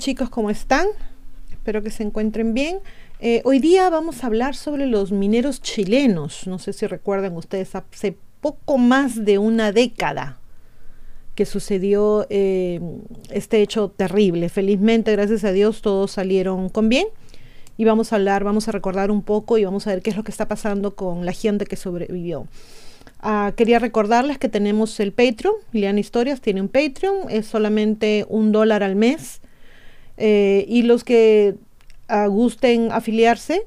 chicos, ¿cómo están? Espero que se encuentren bien. Eh, hoy día vamos a hablar sobre los mineros chilenos. No sé si recuerdan ustedes, hace poco más de una década que sucedió eh, este hecho terrible. Felizmente, gracias a Dios, todos salieron con bien. Y vamos a hablar, vamos a recordar un poco y vamos a ver qué es lo que está pasando con la gente que sobrevivió. Ah, quería recordarles que tenemos el Patreon. Liliana Historias tiene un Patreon. Es solamente un dólar al mes. Eh, y los que uh, gusten afiliarse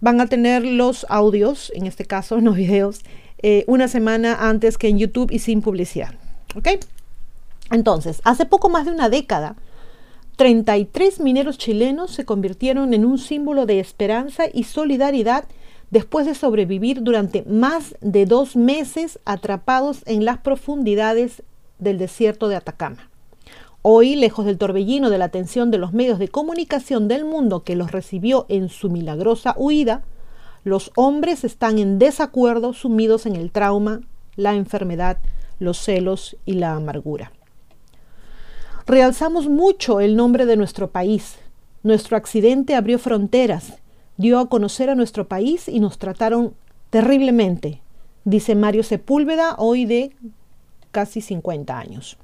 van a tener los audios, en este caso, no videos, eh, una semana antes que en YouTube y sin publicidad. ¿Ok? Entonces, hace poco más de una década, 33 mineros chilenos se convirtieron en un símbolo de esperanza y solidaridad después de sobrevivir durante más de dos meses atrapados en las profundidades del desierto de Atacama. Hoy, lejos del torbellino de la atención de los medios de comunicación del mundo que los recibió en su milagrosa huida, los hombres están en desacuerdo, sumidos en el trauma, la enfermedad, los celos y la amargura. Realzamos mucho el nombre de nuestro país. Nuestro accidente abrió fronteras, dio a conocer a nuestro país y nos trataron terriblemente, dice Mario Sepúlveda, hoy de casi 50 años.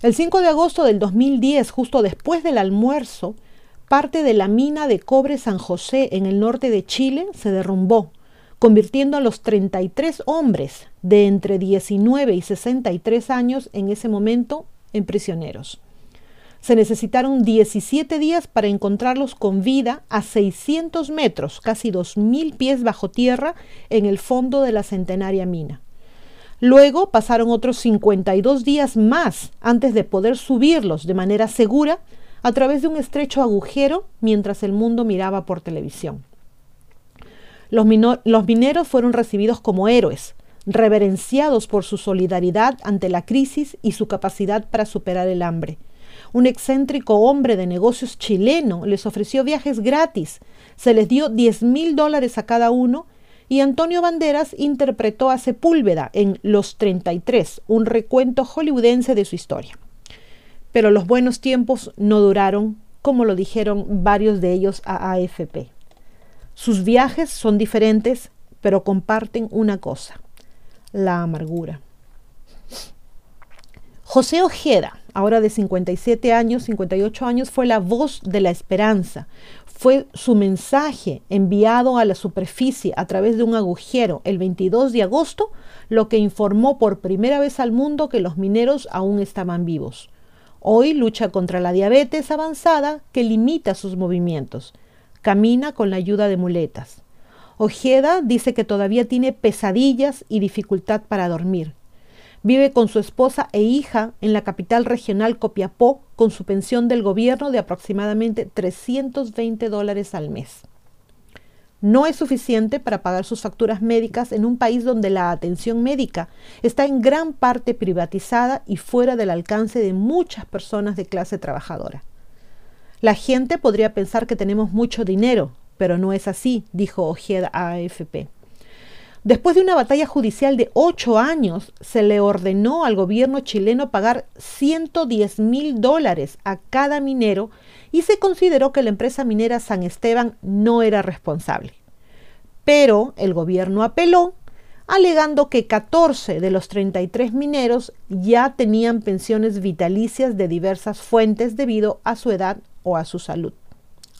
El 5 de agosto del 2010, justo después del almuerzo, parte de la mina de cobre San José en el norte de Chile se derrumbó, convirtiendo a los 33 hombres de entre 19 y 63 años en ese momento en prisioneros. Se necesitaron 17 días para encontrarlos con vida a 600 metros, casi 2.000 pies bajo tierra, en el fondo de la centenaria mina. Luego pasaron otros 52 días más antes de poder subirlos de manera segura a través de un estrecho agujero mientras el mundo miraba por televisión. Los, mineros fueron recibidos como héroes, reverenciados por su solidaridad ante la crisis y su capacidad para superar el hambre. Un excéntrico hombre de negocios chileno les ofreció viajes gratis, se les dio 10 mil dólares a cada uno y Antonio Banderas interpretó a Sepúlveda en Los 33, un recuento hollywoodense de su historia. Pero los buenos tiempos no duraron, como lo dijeron varios de ellos a AFP. Sus viajes son diferentes, pero comparten una cosa, la amargura. José Ojeda, ahora de 57 años, 58 años, fue la voz de la esperanza, fue su mensaje enviado a la superficie a través de un agujero el 22 de agosto lo que informó por primera vez al mundo que los mineros aún estaban vivos. Hoy lucha contra la diabetes avanzada que limita sus movimientos. Camina con la ayuda de muletas. Ojeda dice que todavía tiene pesadillas y dificultad para dormir. Vive con su esposa e hija en la capital regional Copiapó con su pensión del gobierno de aproximadamente 320 dólares al mes. No es suficiente para pagar sus facturas médicas en un país donde la atención médica está en gran parte privatizada y fuera del alcance de muchas personas de clase trabajadora. La gente podría pensar que tenemos mucho dinero, pero no es así, dijo Ojeda a AFP. Después de una batalla judicial de ocho años, se le ordenó al gobierno chileno pagar 110 mil dólares a cada minero y se consideró que la empresa minera San Esteban no era responsable. Pero el gobierno apeló, alegando que 14 de los 33 mineros ya tenían pensiones vitalicias de diversas fuentes debido a su edad o a su salud.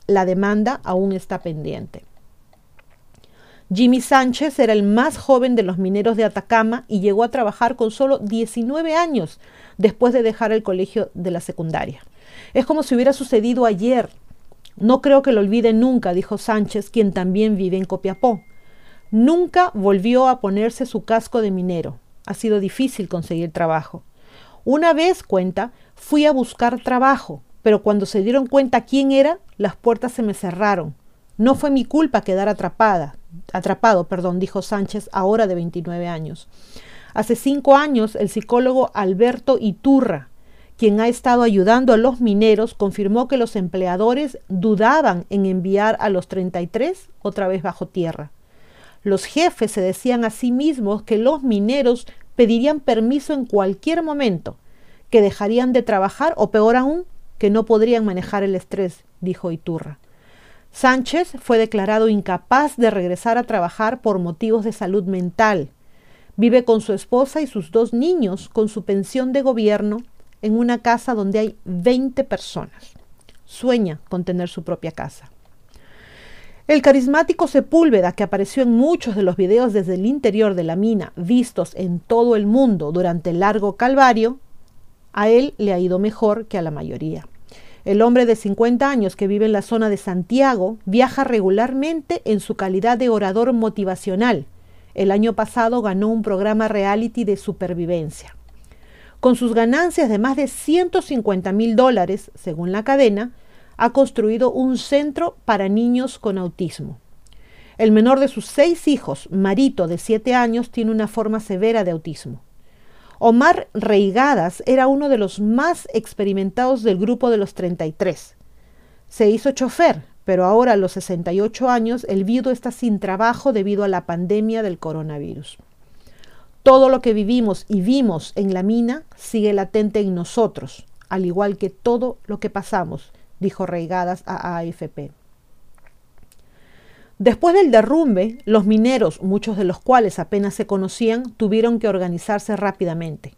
La demanda aún está pendiente. Jimmy Sánchez era el más joven de los mineros de Atacama y llegó a trabajar con solo 19 años después de dejar el colegio de la secundaria. Es como si hubiera sucedido ayer. No creo que lo olvide nunca, dijo Sánchez, quien también vive en Copiapó. Nunca volvió a ponerse su casco de minero. Ha sido difícil conseguir trabajo. Una vez, cuenta, fui a buscar trabajo, pero cuando se dieron cuenta quién era, las puertas se me cerraron. No fue mi culpa quedar atrapada, atrapado, perdón, dijo Sánchez, ahora de 29 años. Hace cinco años, el psicólogo Alberto Iturra, quien ha estado ayudando a los mineros, confirmó que los empleadores dudaban en enviar a los 33 otra vez bajo tierra. Los jefes se decían a sí mismos que los mineros pedirían permiso en cualquier momento, que dejarían de trabajar o peor aún, que no podrían manejar el estrés, dijo Iturra. Sánchez fue declarado incapaz de regresar a trabajar por motivos de salud mental. Vive con su esposa y sus dos niños con su pensión de gobierno en una casa donde hay 20 personas. Sueña con tener su propia casa. El carismático Sepúlveda, que apareció en muchos de los videos desde el interior de la mina vistos en todo el mundo durante el largo calvario, a él le ha ido mejor que a la mayoría. El hombre de 50 años que vive en la zona de Santiago viaja regularmente en su calidad de orador motivacional. El año pasado ganó un programa reality de supervivencia. Con sus ganancias de más de 150 mil dólares, según la cadena, ha construido un centro para niños con autismo. El menor de sus seis hijos, Marito, de 7 años, tiene una forma severa de autismo. Omar Reigadas era uno de los más experimentados del grupo de los 33. Se hizo chofer, pero ahora a los 68 años el viudo está sin trabajo debido a la pandemia del coronavirus. Todo lo que vivimos y vimos en la mina sigue latente en nosotros, al igual que todo lo que pasamos, dijo Reigadas a AFP. Después del derrumbe, los mineros, muchos de los cuales apenas se conocían, tuvieron que organizarse rápidamente.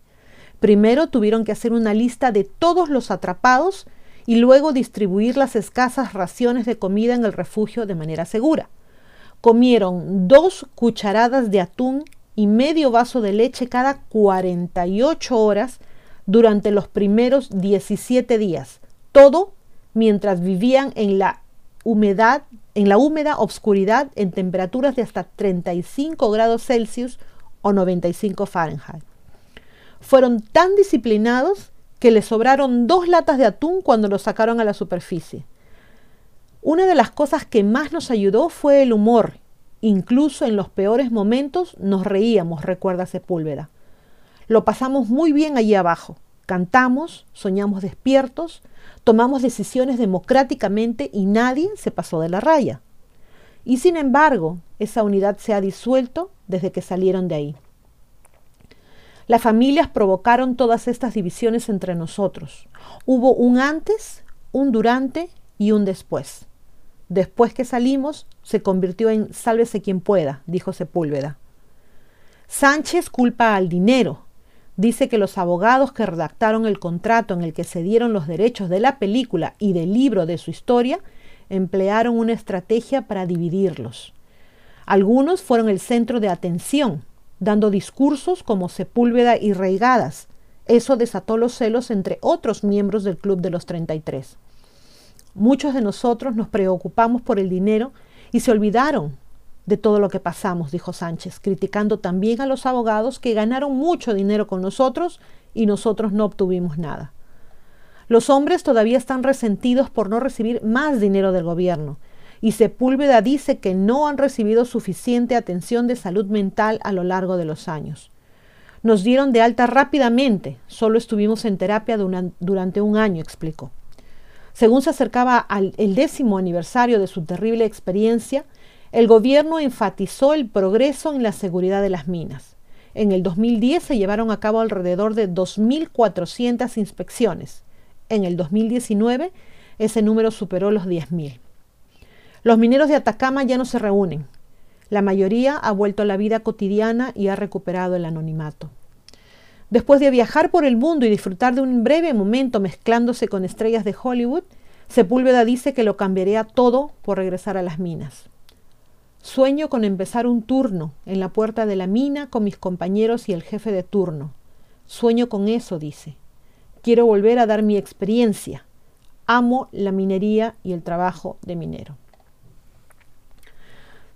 Primero tuvieron que hacer una lista de todos los atrapados y luego distribuir las escasas raciones de comida en el refugio de manera segura. Comieron dos cucharadas de atún y medio vaso de leche cada 48 horas durante los primeros 17 días, todo mientras vivían en la humedad en la húmeda obscuridad en temperaturas de hasta 35 grados Celsius o 95 Fahrenheit. Fueron tan disciplinados que les sobraron dos latas de atún cuando los sacaron a la superficie. Una de las cosas que más nos ayudó fue el humor. Incluso en los peores momentos nos reíamos, recuerda Sepúlveda. Lo pasamos muy bien allí abajo. Cantamos, soñamos despiertos, tomamos decisiones democráticamente y nadie se pasó de la raya. Y sin embargo, esa unidad se ha disuelto desde que salieron de ahí. Las familias provocaron todas estas divisiones entre nosotros. Hubo un antes, un durante y un después. Después que salimos, se convirtió en sálvese quien pueda, dijo Sepúlveda. Sánchez culpa al dinero, dice que los abogados que redactaron el contrato en el que se dieron los derechos de la película y del libro de su historia emplearon una estrategia para dividirlos. Algunos fueron el centro de atención, dando discursos como Sepúlveda y Reigadas. Eso desató los celos entre otros miembros del Club de los 33. Muchos de nosotros nos preocupamos por el dinero y se olvidaron de todo lo que pasamos, dijo Sánchez, criticando también a los abogados que ganaron mucho dinero con nosotros y nosotros no obtuvimos nada. Los hombres todavía están resentidos por no recibir más dinero del gobierno, y Sepúlveda dice que no han recibido suficiente atención de salud mental a lo largo de los años. Nos dieron de alta rápidamente, solo estuvimos en terapia durante un año, explicó. Según se acercaba al el décimo aniversario de su terrible experiencia, el gobierno enfatizó el progreso en la seguridad de las minas. En el 2010 se llevaron a cabo alrededor de 2.400 inspecciones. En el 2019 ese número superó los 10.000. Los mineros de Atacama ya no se reúnen. La mayoría ha vuelto a la vida cotidiana y ha recuperado el anonimato. Después de viajar por el mundo y disfrutar de un breve momento mezclándose con estrellas de Hollywood, Sepúlveda dice que lo cambiaría todo por regresar a las minas. Sueño con empezar un turno en la puerta de la mina con mis compañeros y el jefe de turno. Sueño con eso, dice. Quiero volver a dar mi experiencia. Amo la minería y el trabajo de minero.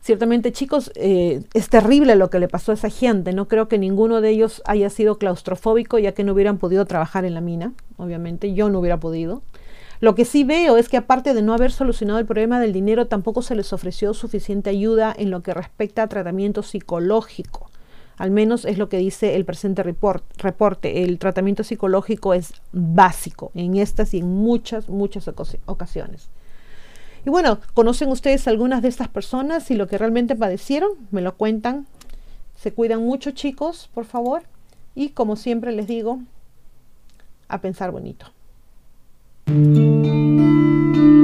Ciertamente, chicos, eh, es terrible lo que le pasó a esa gente. No creo que ninguno de ellos haya sido claustrofóbico, ya que no hubieran podido trabajar en la mina. Obviamente, yo no hubiera podido. Lo que sí veo es que aparte de no haber solucionado el problema del dinero, tampoco se les ofreció suficiente ayuda en lo que respecta a tratamiento psicológico. Al menos es lo que dice el presente reporte. El tratamiento psicológico es básico en estas y en muchas, muchas ocasiones. Y bueno, ¿conocen ustedes algunas de estas personas y lo que realmente padecieron? Me lo cuentan. Se cuidan mucho chicos, por favor. Y como siempre les digo, a pensar bonito. thank you